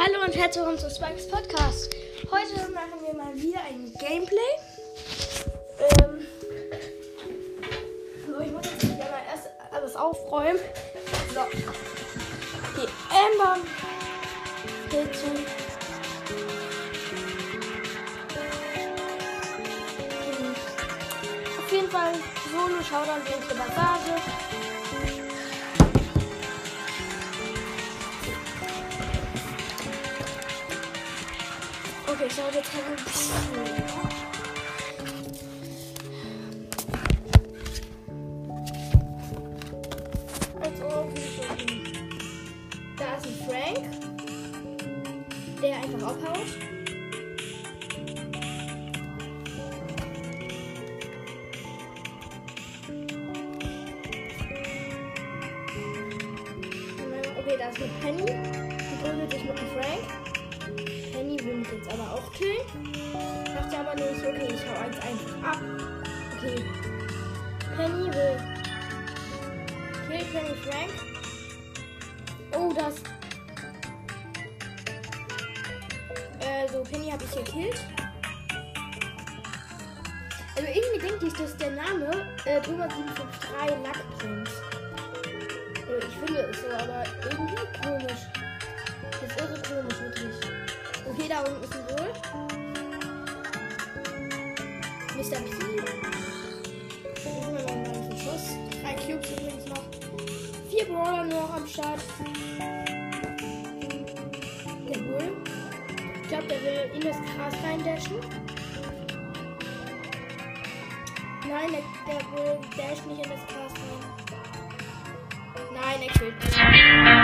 Hallo und herzlich willkommen zu Spikes Podcast. Heute machen wir mal wieder ein Gameplay. Ähm, so, ich muss jetzt wieder mal erst alles aufräumen. So. Die Amber geht zu. Hm. Auf jeden Fall Solo, Showdown, dunkle Passage. Ich ein bisschen. Also, da ist ein Frank, der einfach abhaut. Okay, da ist eine Penny, die prügelt sich mit dem Frank. Macht aber nicht. Okay, ich hau eins einfach ab. Okay. Penny will. Kill Penny Frank. Oh, das. Äh, so, Penny habe ich gekillt. Also irgendwie denke ich, dass der Name äh, Thomas 753 Lackprinz. Also ich finde es so, aber irgendwie komisch. Das ist irre komisch, wirklich. Okay, da unten ist ein Bull. Mr. P. Suchen wir noch einen Schuss. Drei Cubes übrigens noch. Vier Brawler noch am Start. Der Bull. Ich glaube, der will in das Gras reindashen. Nein, der, der Bull dasht nicht in das Gras rein. Nein, er killt mich.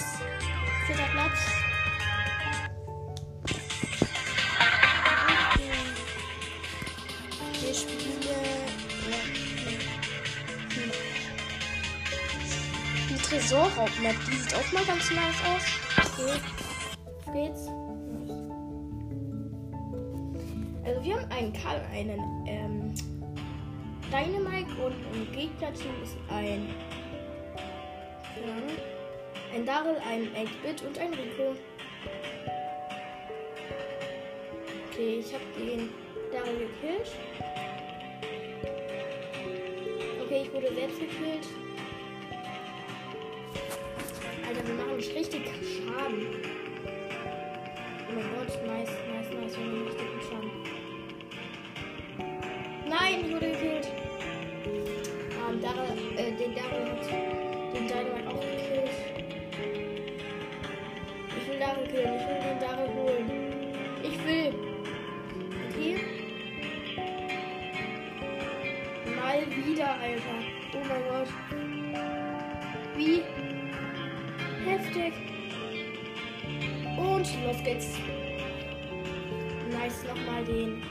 Schluss. Vierter Platz. Wir spielen. Hm. Die Tresorraub-Map, die sieht auch mal ganz nice aus. Okay. Geht's. Also wir haben einen Karl, einen ähm, Dynamite und im Gegnerteam ist ein ja, ein Daryl, ein 8-Bit und ein Rico. Okay, ich habe den Daryl gekillt. Okay, ich wurde selbst gekillt. Alter, wir machen nicht richtig Schaden. Oh mein Gott, nice, nice, nice, wir machen richtig Schaden. Nein, ich wurde Mal wieder, Alter. Oh mein Gott. Wie heftig. Und los geht's. Nice nochmal den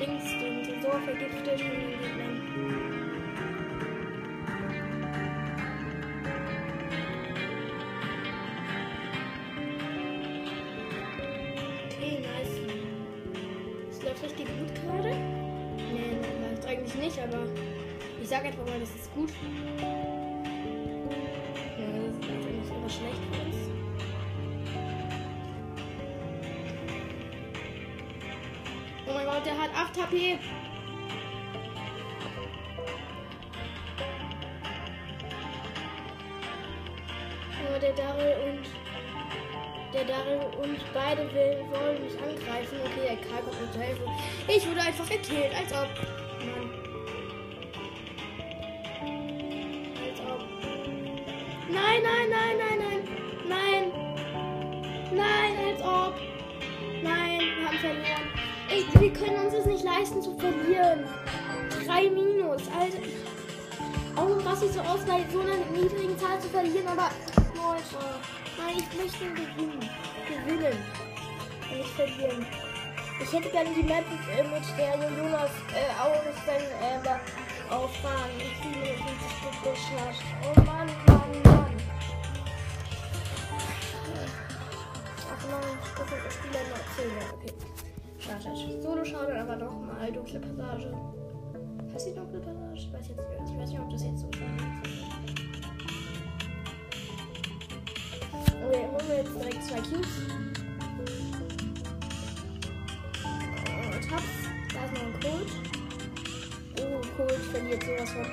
Dings, den Tresor vergiftet. Ich sag einfach mal, das ist gut. Ja, das ist eigentlich immer schlecht für uns. Oh mein Gott, der hat 8 HP. Oh, der Daryl und der Daryl und beide will, wollen mich angreifen. Okay, der Karl kommt mir zu helfen. Ich wurde einfach gekillt, als ob. Verloren. Ey, wir können uns das nicht leisten zu verlieren. Drei Minus, Alter. Auch was ich so aus, bei so einer niedrigen Zahl zu verlieren, aber Leute, nein, ich möchte gewinnen. Gewinnen. Und nicht verlieren. Ich hätte gerne die Map äh, mit der Jonas äh, auch dann äh, auffahren. Ich liebe das geschlacht. Oh Mann. Ach nein, das hat das Spieler nur erzählen. Ja, okay. Startet. Solo schadet aber doch mal dunkle Passage. Passiert noch Passage? Ich weiß, jetzt, ich weiß nicht, ob das jetzt so sein Okay, holen wir jetzt direkt zwei Cubes. Und hab's. Da ist noch ein Cold. Oh, Cold verliert sowas von.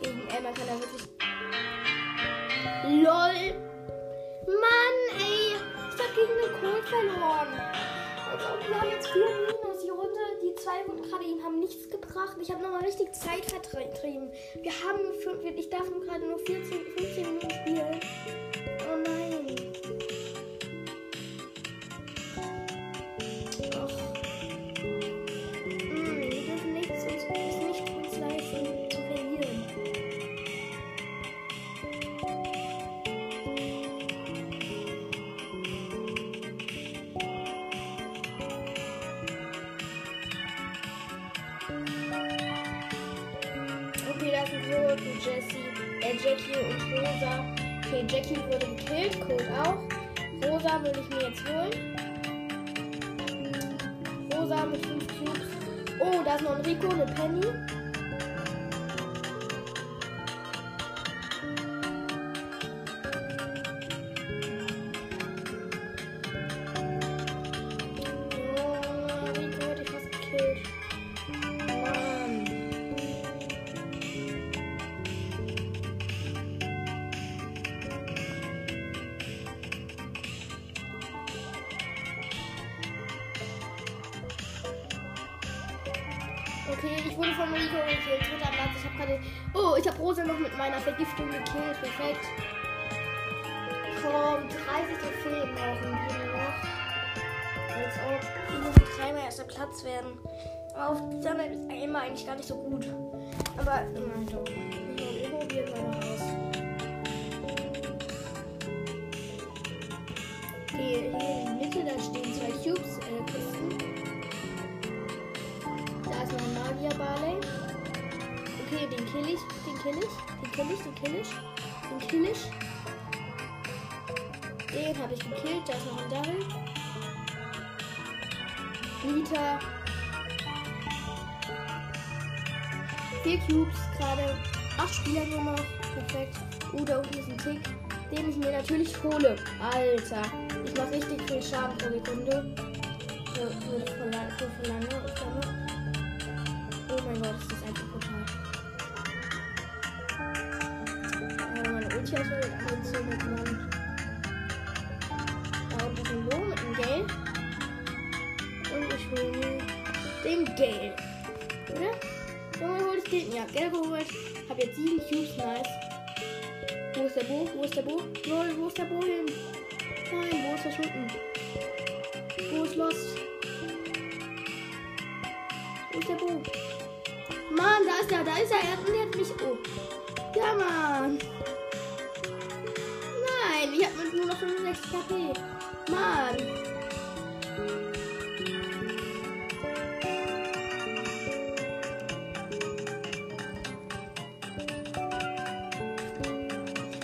Gegen Emma kann er wirklich. LOL! Cold verloren. Also, wir haben jetzt vier Minus. Die Runde, die zwei Runden gerade eben haben nichts gebracht. Ich habe nochmal richtig Zeit vertrieben. Wir haben fünf, ich darf gerade nur 14, 15 Minuten spielen. Jessie, äh, Jackie und Rosa. Okay, Jackie wurde gekillt, Code auch. Rosa würde ich mir jetzt holen. Rosa mit 5 Cubes. Oh, da ist noch ein Rico, eine Penny. Okay, ich wurde von Rico gekillt. Dritter Platz. Ich habe gerade. Oh, ich habe Rosa noch mit meiner Vergiftung gekillt. Perfekt. Komm, 30 Trophäen brauchen wir noch. Als ob wir müssen dreimal erster Platz werden. Aber auf dieser Map ist einmal eigentlich gar nicht so gut. Aber, nein, doch. Wir probieren mal aus. Kill ich, den kill ich, den kill ich, den kill ich. Den habe ich gekillt, da ist noch ein Daryl. Nita. Vier Cubes gerade. Acht Spieler nur noch. Perfekt. Uh, da unten ist ein Tick, den ich mir natürlich hole. Alter. Ich mache richtig viel Schaden pro Sekunde. Für, für lange. Ich glaube. Oh mein Gott, ist das einfach brutal. Aber meine Ulti aus der mit Mann. Da unten ist ein Bo mit einem Gale. Und ich hole den Gale. Oder? Junge, hol ich den. Ja, Gale geholt. Hab jetzt sieben Cubes, nice. Wo ist der Bo? Wo ist der Bo? Lol, wo ist der Bo hin? Nein, Bo ist verschwunden. Bo ist lost. Wo ist der Bo? Mann, da ist er, da ist er. Er hat mich. Oh. Ich hab nur noch 65 KP. Mann.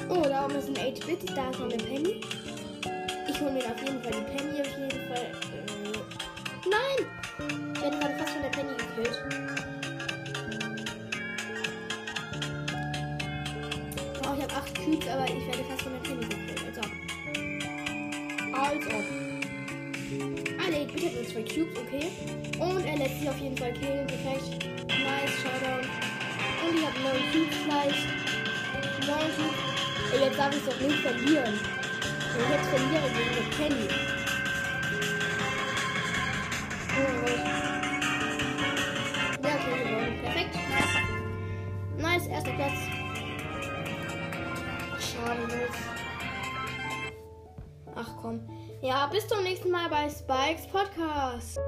Oh, da oben ist ein 8-Bit. Da ist noch eine Penny. Ich hole mir auf jeden Fall die Penny. Auf jeden Fall. Äh, nein! Ich werde gerade fast von der Penny gekillt. Ah, nee, bitte hat nur 2 Cubes, okay. Und er lässt sich auf jeden Fall killen. Perfekt. Nice, Showdown. Und ich habe 9 Cubes gleich. 9 Cubes. Ey, jetzt darf ich doch nicht verlieren. Wenn ich jetzt verliere gegen die Penny. Oh mein Gott. Ja, okay, gewonnen. Perfekt. Nice, erster Platz. Schade, los. Ach komm. Ja, bis zum nächsten Mal bei Spikes Podcast.